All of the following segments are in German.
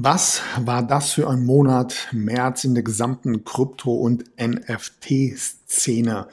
Was war das für ein Monat März in der gesamten Krypto- und NFT-Szene?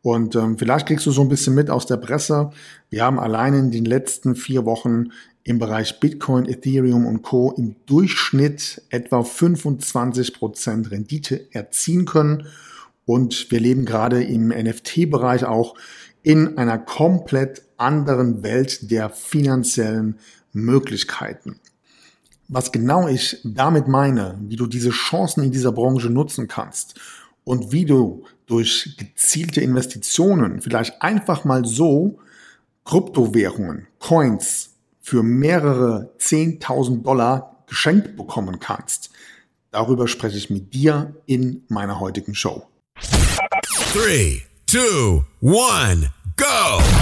Und ähm, vielleicht kriegst du so ein bisschen mit aus der Presse. Wir haben allein in den letzten vier Wochen im Bereich Bitcoin, Ethereum und Co. im Durchschnitt etwa 25 Prozent Rendite erzielen können. Und wir leben gerade im NFT-Bereich auch in einer komplett anderen Welt der finanziellen Möglichkeiten. Was genau ich damit meine, wie du diese Chancen in dieser Branche nutzen kannst und wie du durch gezielte Investitionen vielleicht einfach mal so Kryptowährungen, Coins für mehrere 10.000 Dollar geschenkt bekommen kannst. Darüber spreche ich mit dir in meiner heutigen Show. 3, 2, 1. Go!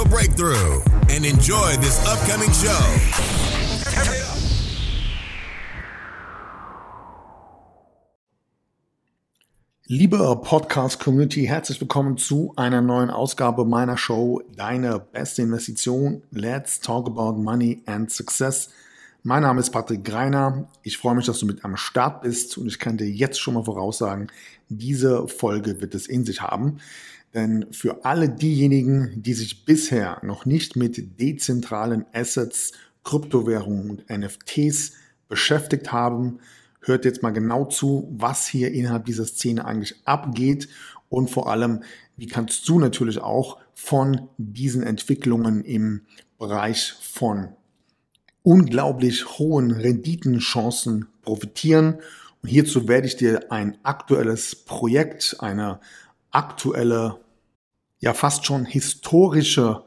breakthrough and enjoy this upcoming show. Liebe Podcast-Community, herzlich willkommen zu einer neuen Ausgabe meiner Show Deine beste Investition. Let's talk about money and success. Mein Name ist Patrick Greiner. Ich freue mich, dass du mit am Start bist und ich kann dir jetzt schon mal voraussagen, diese Folge wird es in sich haben. Denn für alle diejenigen, die sich bisher noch nicht mit dezentralen Assets, Kryptowährungen und NFTs beschäftigt haben, hört jetzt mal genau zu, was hier innerhalb dieser Szene eigentlich abgeht und vor allem, wie kannst du natürlich auch von diesen Entwicklungen im Bereich von unglaublich hohen Renditenchancen profitieren. Und hierzu werde ich dir ein aktuelles Projekt, eine aktuelle, ja fast schon historische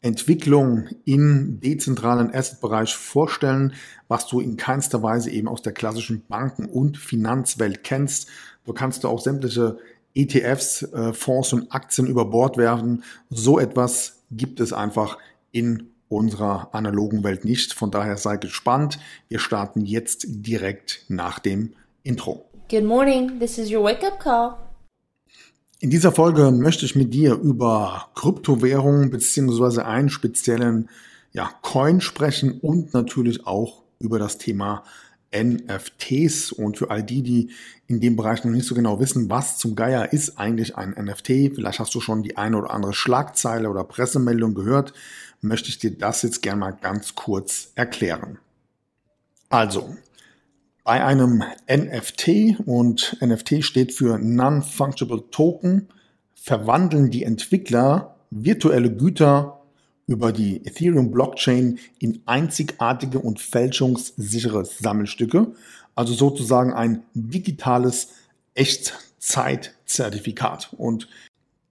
Entwicklung im dezentralen Asset-Bereich vorstellen, was du in keinster Weise eben aus der klassischen Banken- und Finanzwelt kennst. Du kannst du auch sämtliche ETFs, äh, Fonds und Aktien über Bord werfen. So etwas gibt es einfach in unserer analogen Welt nicht. Von daher sei gespannt. Wir starten jetzt direkt nach dem Intro. Good morning, this is your wake-up call. In dieser Folge möchte ich mit dir über Kryptowährungen beziehungsweise einen speziellen ja, Coin sprechen und natürlich auch über das Thema NFTs. Und für all die, die in dem Bereich noch nicht so genau wissen, was zum Geier ist eigentlich ein NFT, vielleicht hast du schon die eine oder andere Schlagzeile oder Pressemeldung gehört, möchte ich dir das jetzt gerne mal ganz kurz erklären. Also, bei einem NFT und NFT steht für Non-Fungible Token, verwandeln die Entwickler virtuelle Güter über die Ethereum Blockchain in einzigartige und fälschungssichere Sammelstücke, also sozusagen ein digitales Echtzeitzertifikat. Und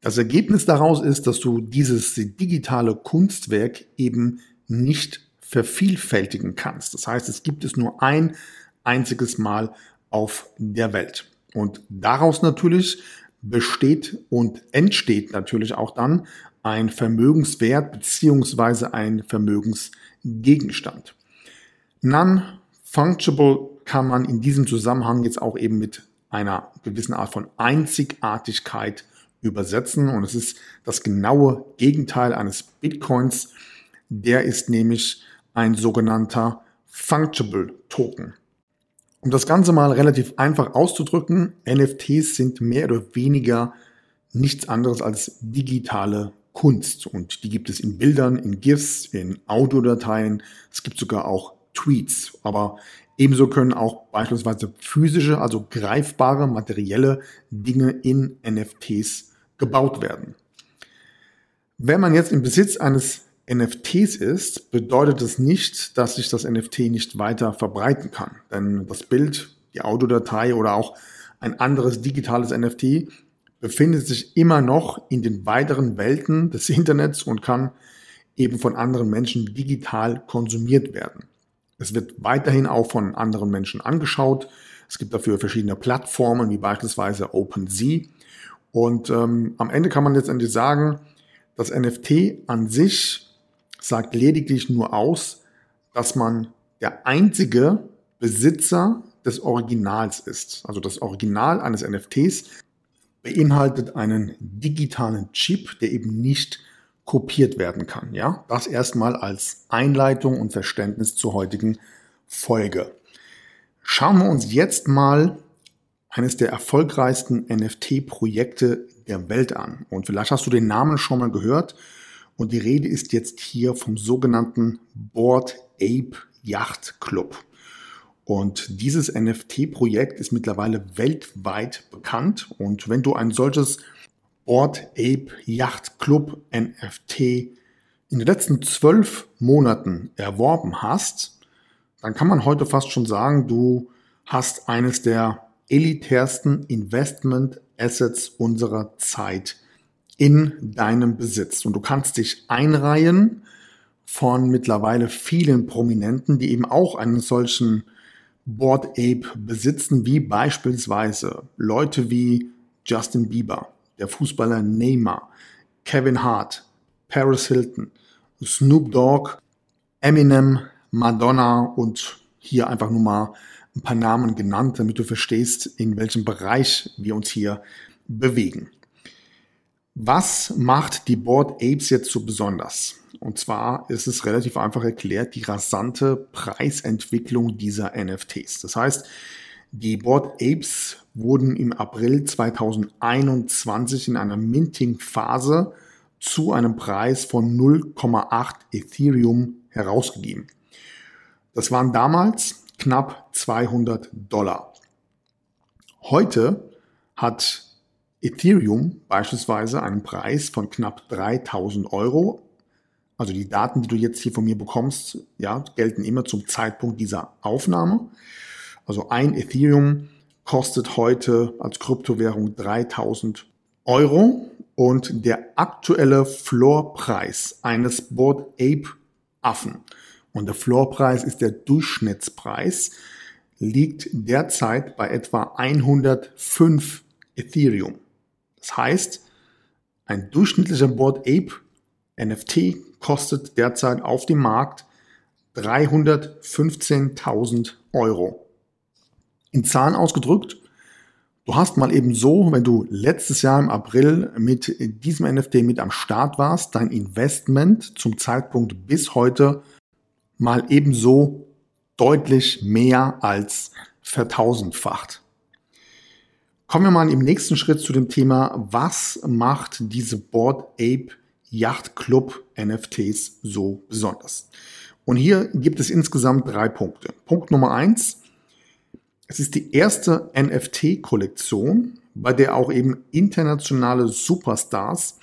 das Ergebnis daraus ist, dass du dieses digitale Kunstwerk eben nicht vervielfältigen kannst. Das heißt, es gibt es nur ein einziges Mal auf der Welt. Und daraus natürlich besteht und entsteht natürlich auch dann ein Vermögenswert beziehungsweise ein Vermögensgegenstand. Non-fungible kann man in diesem Zusammenhang jetzt auch eben mit einer gewissen Art von Einzigartigkeit übersetzen. Und es ist das genaue Gegenteil eines Bitcoins. Der ist nämlich ein sogenannter Fungible Token. Um das Ganze mal relativ einfach auszudrücken, NFTs sind mehr oder weniger nichts anderes als digitale Kunst. Und die gibt es in Bildern, in GIFs, in Audiodateien. Es gibt sogar auch Tweets. Aber ebenso können auch beispielsweise physische, also greifbare, materielle Dinge in NFTs gebaut werden. Wenn man jetzt im Besitz eines NFTs ist, bedeutet es nicht, dass sich das NFT nicht weiter verbreiten kann. Denn das Bild, die Audiodatei oder auch ein anderes digitales NFT befindet sich immer noch in den weiteren Welten des Internets und kann eben von anderen Menschen digital konsumiert werden. Es wird weiterhin auch von anderen Menschen angeschaut. Es gibt dafür verschiedene Plattformen, wie beispielsweise OpenSea. Und ähm, am Ende kann man letztendlich sagen, das NFT an sich sagt lediglich nur aus, dass man der einzige Besitzer des Originals ist. Also das Original eines NFTs beinhaltet einen digitalen Chip, der eben nicht kopiert werden kann. Ja, das erstmal als Einleitung und Verständnis zur heutigen Folge. Schauen wir uns jetzt mal eines der erfolgreichsten NFT-Projekte der Welt an. Und vielleicht hast du den Namen schon mal gehört. Und die Rede ist jetzt hier vom sogenannten Board Ape Yacht Club. Und dieses NFT-Projekt ist mittlerweile weltweit bekannt. Und wenn du ein solches Board Ape Yacht Club NFT in den letzten zwölf Monaten erworben hast, dann kann man heute fast schon sagen, du hast eines der elitärsten Investment Assets unserer Zeit in deinem Besitz. Und du kannst dich einreihen von mittlerweile vielen Prominenten, die eben auch einen solchen Board Ape besitzen, wie beispielsweise Leute wie Justin Bieber, der Fußballer Neymar, Kevin Hart, Paris Hilton, Snoop Dogg, Eminem, Madonna und hier einfach nur mal ein paar Namen genannt, damit du verstehst, in welchem Bereich wir uns hier bewegen. Was macht die Board Apes jetzt so besonders? Und zwar ist es relativ einfach erklärt, die rasante Preisentwicklung dieser NFTs. Das heißt, die Board Apes wurden im April 2021 in einer Minting-Phase zu einem Preis von 0,8 Ethereum herausgegeben. Das waren damals knapp 200 Dollar. Heute hat Ethereum beispielsweise einen Preis von knapp 3000 Euro. Also die Daten, die du jetzt hier von mir bekommst, ja, gelten immer zum Zeitpunkt dieser Aufnahme. Also ein Ethereum kostet heute als Kryptowährung 3000 Euro und der aktuelle Floorpreis eines Board Ape Affen und der Floorpreis ist der Durchschnittspreis, liegt derzeit bei etwa 105 Ethereum. Das heißt, ein durchschnittlicher Board Ape NFT kostet derzeit auf dem Markt 315.000 Euro. In Zahlen ausgedrückt, du hast mal eben so, wenn du letztes Jahr im April mit diesem NFT mit am Start warst, dein Investment zum Zeitpunkt bis heute mal ebenso deutlich mehr als vertausendfacht. Kommen wir mal im nächsten Schritt zu dem Thema, was macht diese Board Ape Yacht Club NFTs so besonders? Und hier gibt es insgesamt drei Punkte. Punkt Nummer eins. Es ist die erste NFT-Kollektion, bei der auch eben internationale Superstars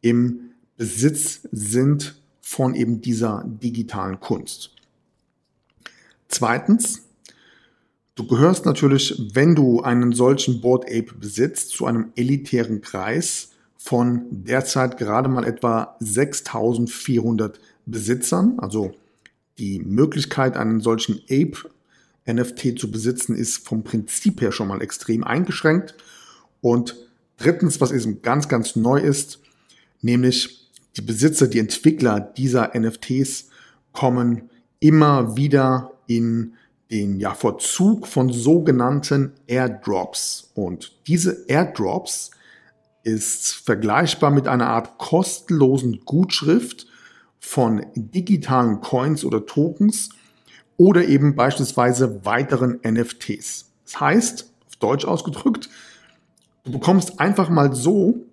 im Besitz sind von eben dieser digitalen Kunst. Zweitens, du gehörst natürlich, wenn du einen solchen Board Ape besitzt, zu einem elitären Kreis von derzeit gerade mal etwa 6400 Besitzern. Also die Möglichkeit, einen solchen Ape NFT zu besitzen, ist vom Prinzip her schon mal extrem eingeschränkt. Und drittens, was eben ganz, ganz neu ist, nämlich die Besitzer, die Entwickler dieser NFTs kommen immer wieder in den ja, Vorzug von sogenannten Airdrops. Und diese Airdrops ist vergleichbar mit einer Art kostenlosen Gutschrift von digitalen Coins oder Tokens oder eben beispielsweise weiteren NFTs. Das heißt, auf Deutsch ausgedrückt, du bekommst einfach mal so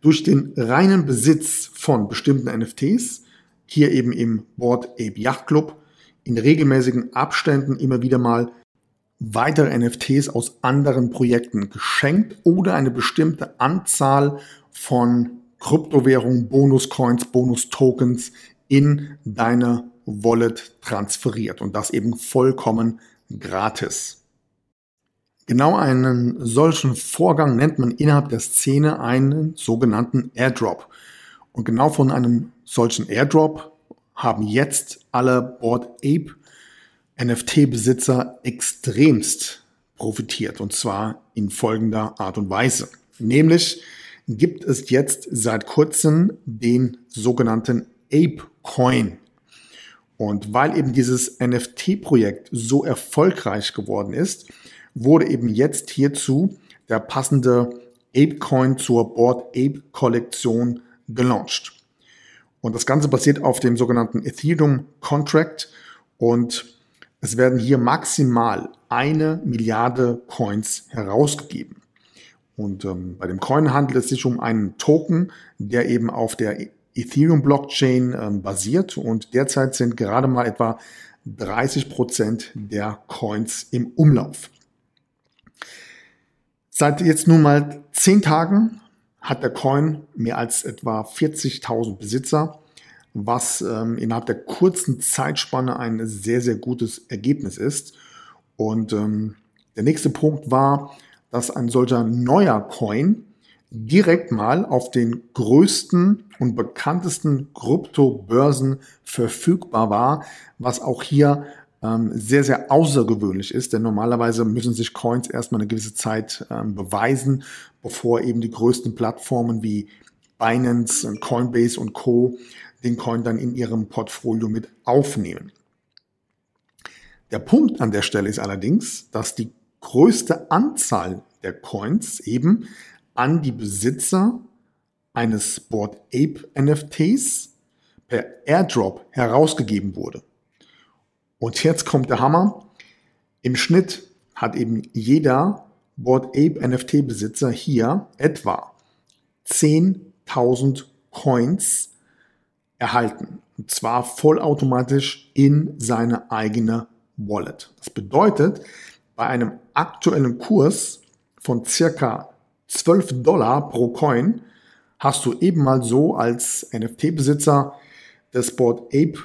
durch den reinen Besitz von bestimmten NFTs, hier eben im Board Ape Yacht Club, in regelmäßigen Abständen immer wieder mal weitere NFTs aus anderen Projekten geschenkt oder eine bestimmte Anzahl von Kryptowährungen, Bonuscoins, Bonus-Tokens in deine Wallet transferiert und das eben vollkommen gratis. Genau einen solchen Vorgang nennt man innerhalb der Szene einen sogenannten Airdrop. Und genau von einem solchen Airdrop haben jetzt alle Board Ape NFT-Besitzer extremst profitiert und zwar in folgender Art und Weise. Nämlich gibt es jetzt seit kurzem den sogenannten Ape Coin. Und weil eben dieses NFT-Projekt so erfolgreich geworden ist, wurde eben jetzt hierzu der passende Ape Coin zur Board Ape Kollektion gelauncht. Und das Ganze basiert auf dem sogenannten Ethereum Contract und es werden hier maximal eine Milliarde Coins herausgegeben. Und ähm, bei dem Coin handelt es sich um einen Token, der eben auf der Ethereum Blockchain ähm, basiert und derzeit sind gerade mal etwa 30 Prozent der Coins im Umlauf. Seit jetzt nun mal zehn Tagen hat der Coin mehr als etwa 40.000 Besitzer, was ähm, innerhalb der kurzen Zeitspanne ein sehr, sehr gutes Ergebnis ist. Und ähm, der nächste Punkt war, dass ein solcher neuer Coin direkt mal auf den größten und bekanntesten Kryptobörsen verfügbar war, was auch hier ähm, sehr, sehr außergewöhnlich ist, denn normalerweise müssen sich Coins erstmal eine gewisse Zeit ähm, beweisen, bevor eben die größten Plattformen wie Binance, Coinbase und Co. den Coin dann in ihrem Portfolio mit aufnehmen. Der Punkt an der Stelle ist allerdings, dass die größte Anzahl der Coins eben an die Besitzer eines Board Ape NFTs per Airdrop herausgegeben wurde. Und jetzt kommt der Hammer. Im Schnitt hat eben jeder Board Ape NFT Besitzer hier etwa 10.000 Coins erhalten. Und zwar vollautomatisch in seine eigene Wallet. Das bedeutet, bei einem aktuellen Kurs von circa 12 Dollar pro Coin hast du eben mal so als NFT-Besitzer des Board Ape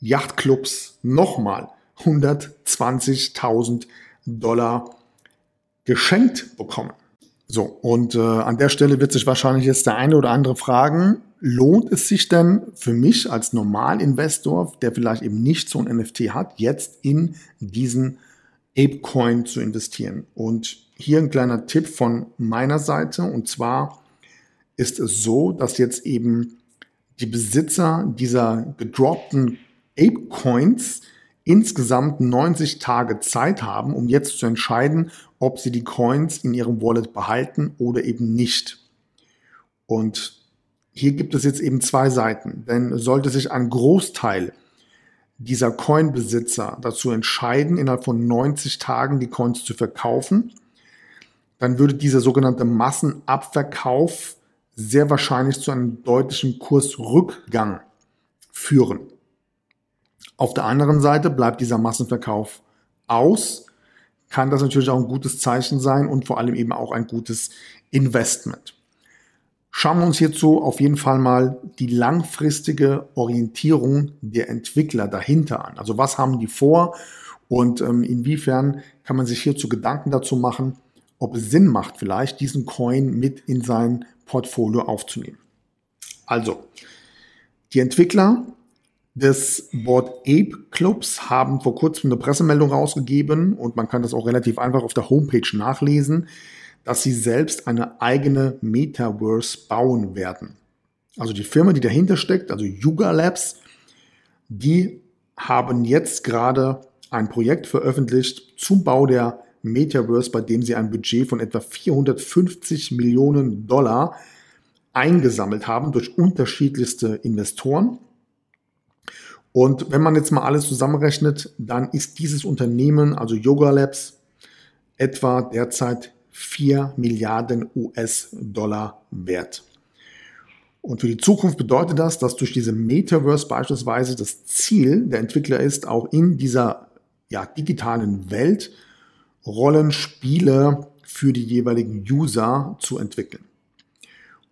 Yachtclubs nochmal 120.000 Dollar geschenkt bekommen. So, und äh, an der Stelle wird sich wahrscheinlich jetzt der eine oder andere fragen, lohnt es sich denn für mich als Normalinvestor, der vielleicht eben nicht so ein NFT hat, jetzt in diesen Apecoin zu investieren? Und hier ein kleiner Tipp von meiner Seite, und zwar ist es so, dass jetzt eben die Besitzer dieser gedroppten Ape Coins insgesamt 90 Tage Zeit haben, um jetzt zu entscheiden, ob sie die Coins in ihrem Wallet behalten oder eben nicht. Und hier gibt es jetzt eben zwei Seiten, denn sollte sich ein Großteil dieser Coin-Besitzer dazu entscheiden, innerhalb von 90 Tagen die Coins zu verkaufen, dann würde dieser sogenannte Massenabverkauf sehr wahrscheinlich zu einem deutlichen Kursrückgang führen. Auf der anderen Seite bleibt dieser Massenverkauf aus, kann das natürlich auch ein gutes Zeichen sein und vor allem eben auch ein gutes Investment. Schauen wir uns hierzu auf jeden Fall mal die langfristige Orientierung der Entwickler dahinter an. Also was haben die vor und ähm, inwiefern kann man sich hierzu Gedanken dazu machen, ob es Sinn macht, vielleicht diesen Coin mit in sein Portfolio aufzunehmen. Also, die Entwickler des Board Ape Clubs haben vor kurzem eine Pressemeldung rausgegeben und man kann das auch relativ einfach auf der Homepage nachlesen, dass sie selbst eine eigene Metaverse bauen werden. Also die Firma, die dahinter steckt, also Yuga Labs, die haben jetzt gerade ein Projekt veröffentlicht zum Bau der Metaverse, bei dem sie ein Budget von etwa 450 Millionen Dollar eingesammelt haben durch unterschiedlichste Investoren. Und wenn man jetzt mal alles zusammenrechnet, dann ist dieses Unternehmen, also Yoga Labs, etwa derzeit 4 Milliarden US-Dollar wert. Und für die Zukunft bedeutet das, dass durch diese Metaverse beispielsweise das Ziel der Entwickler ist, auch in dieser ja, digitalen Welt Rollenspiele für die jeweiligen User zu entwickeln.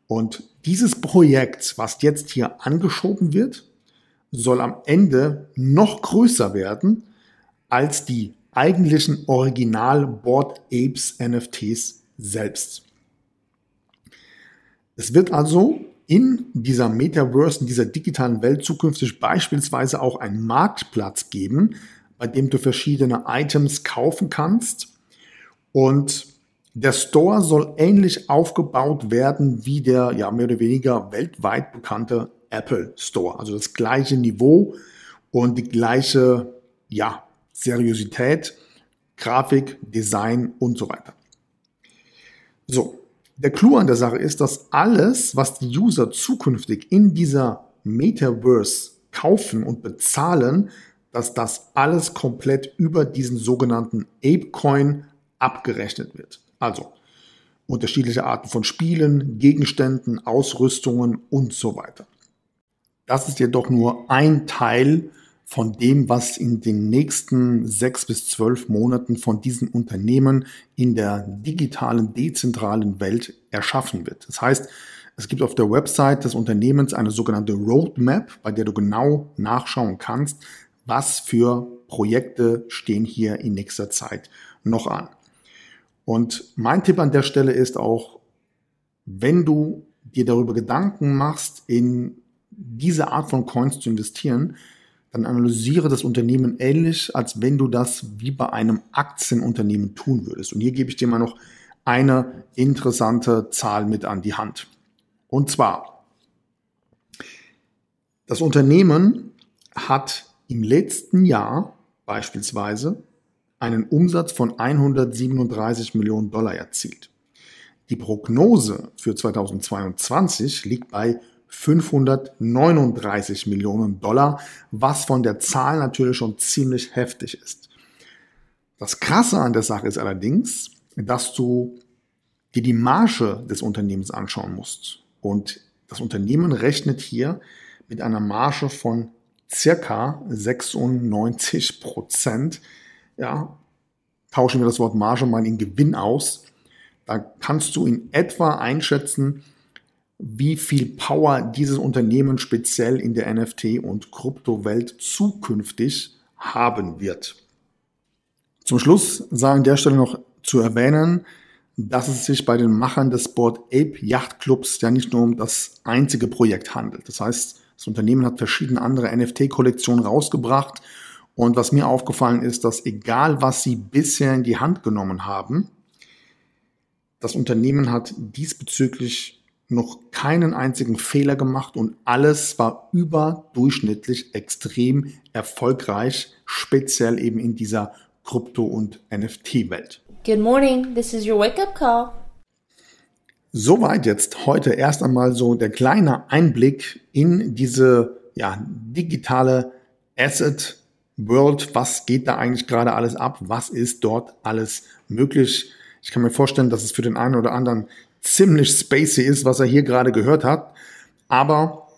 Und dieses Projekt, was jetzt hier angeschoben wird, soll am Ende noch größer werden als die eigentlichen Original Board Apes NFTs selbst. Es wird also in dieser Metaverse, in dieser digitalen Welt zukünftig beispielsweise auch einen Marktplatz geben, bei dem du verschiedene Items kaufen kannst. Und der Store soll ähnlich aufgebaut werden wie der ja mehr oder weniger weltweit bekannte Apple Store. Also das gleiche Niveau und die gleiche ja, Seriosität, Grafik, Design und so weiter. So, der Clou an der Sache ist, dass alles, was die User zukünftig in dieser Metaverse kaufen und bezahlen, dass das alles komplett über diesen sogenannten Apecoin abgerechnet wird. Also unterschiedliche Arten von Spielen, Gegenständen, Ausrüstungen und so weiter. Das ist jedoch nur ein Teil von dem, was in den nächsten sechs bis zwölf Monaten von diesen Unternehmen in der digitalen, dezentralen Welt erschaffen wird. Das heißt, es gibt auf der Website des Unternehmens eine sogenannte Roadmap, bei der du genau nachschauen kannst, was für Projekte stehen hier in nächster Zeit noch an. Und mein Tipp an der Stelle ist auch, wenn du dir darüber Gedanken machst, in diese Art von Coins zu investieren, dann analysiere das Unternehmen ähnlich, als wenn du das wie bei einem Aktienunternehmen tun würdest. Und hier gebe ich dir mal noch eine interessante Zahl mit an die Hand. Und zwar, das Unternehmen hat im letzten Jahr beispielsweise einen Umsatz von 137 Millionen Dollar erzielt. Die Prognose für 2022 liegt bei 539 Millionen Dollar, was von der Zahl natürlich schon ziemlich heftig ist. Das Krasse an der Sache ist allerdings, dass du dir die Marge des Unternehmens anschauen musst. Und das Unternehmen rechnet hier mit einer Marge von circa 96 Prozent. Ja, tauschen wir das Wort Marge mal in Gewinn aus. Da kannst du in etwa einschätzen, wie viel Power dieses Unternehmen speziell in der NFT- und Kryptowelt zukünftig haben wird. Zum Schluss sei an der Stelle noch zu erwähnen, dass es sich bei den Machern des Board Ape Yacht Clubs ja nicht nur um das einzige Projekt handelt. Das heißt, das Unternehmen hat verschiedene andere NFT-Kollektionen rausgebracht und was mir aufgefallen ist, dass egal was sie bisher in die Hand genommen haben, das Unternehmen hat diesbezüglich noch keinen einzigen Fehler gemacht und alles war überdurchschnittlich extrem erfolgreich, speziell eben in dieser Krypto- und NFT-Welt. Good morning, this is your wake-up call. Soweit jetzt heute erst einmal so der kleine Einblick in diese ja, digitale Asset World. Was geht da eigentlich gerade alles ab? Was ist dort alles möglich? Ich kann mir vorstellen, dass es für den einen oder anderen ziemlich spacey ist, was er hier gerade gehört hat. Aber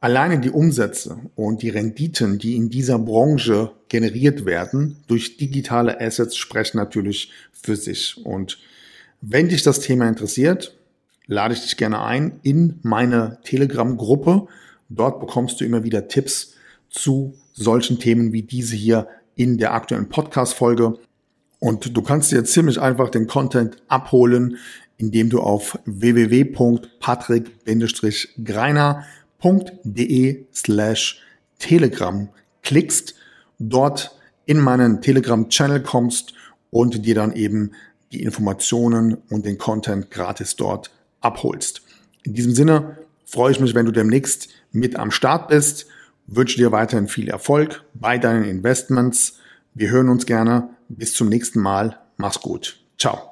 alleine die Umsätze und die Renditen, die in dieser Branche generiert werden durch digitale Assets, sprechen natürlich für sich. Und wenn dich das Thema interessiert, lade ich dich gerne ein in meine Telegram-Gruppe. Dort bekommst du immer wieder Tipps zu solchen Themen wie diese hier in der aktuellen Podcast-Folge. Und du kannst dir ziemlich einfach den Content abholen, indem du auf www.patrick-greiner.de slash Telegram klickst, dort in meinen Telegram-Channel kommst und dir dann eben die Informationen und den Content gratis dort abholst. In diesem Sinne freue ich mich, wenn du demnächst mit am Start bist, wünsche dir weiterhin viel Erfolg bei deinen Investments. Wir hören uns gerne. Bis zum nächsten Mal. Mach's gut. Ciao.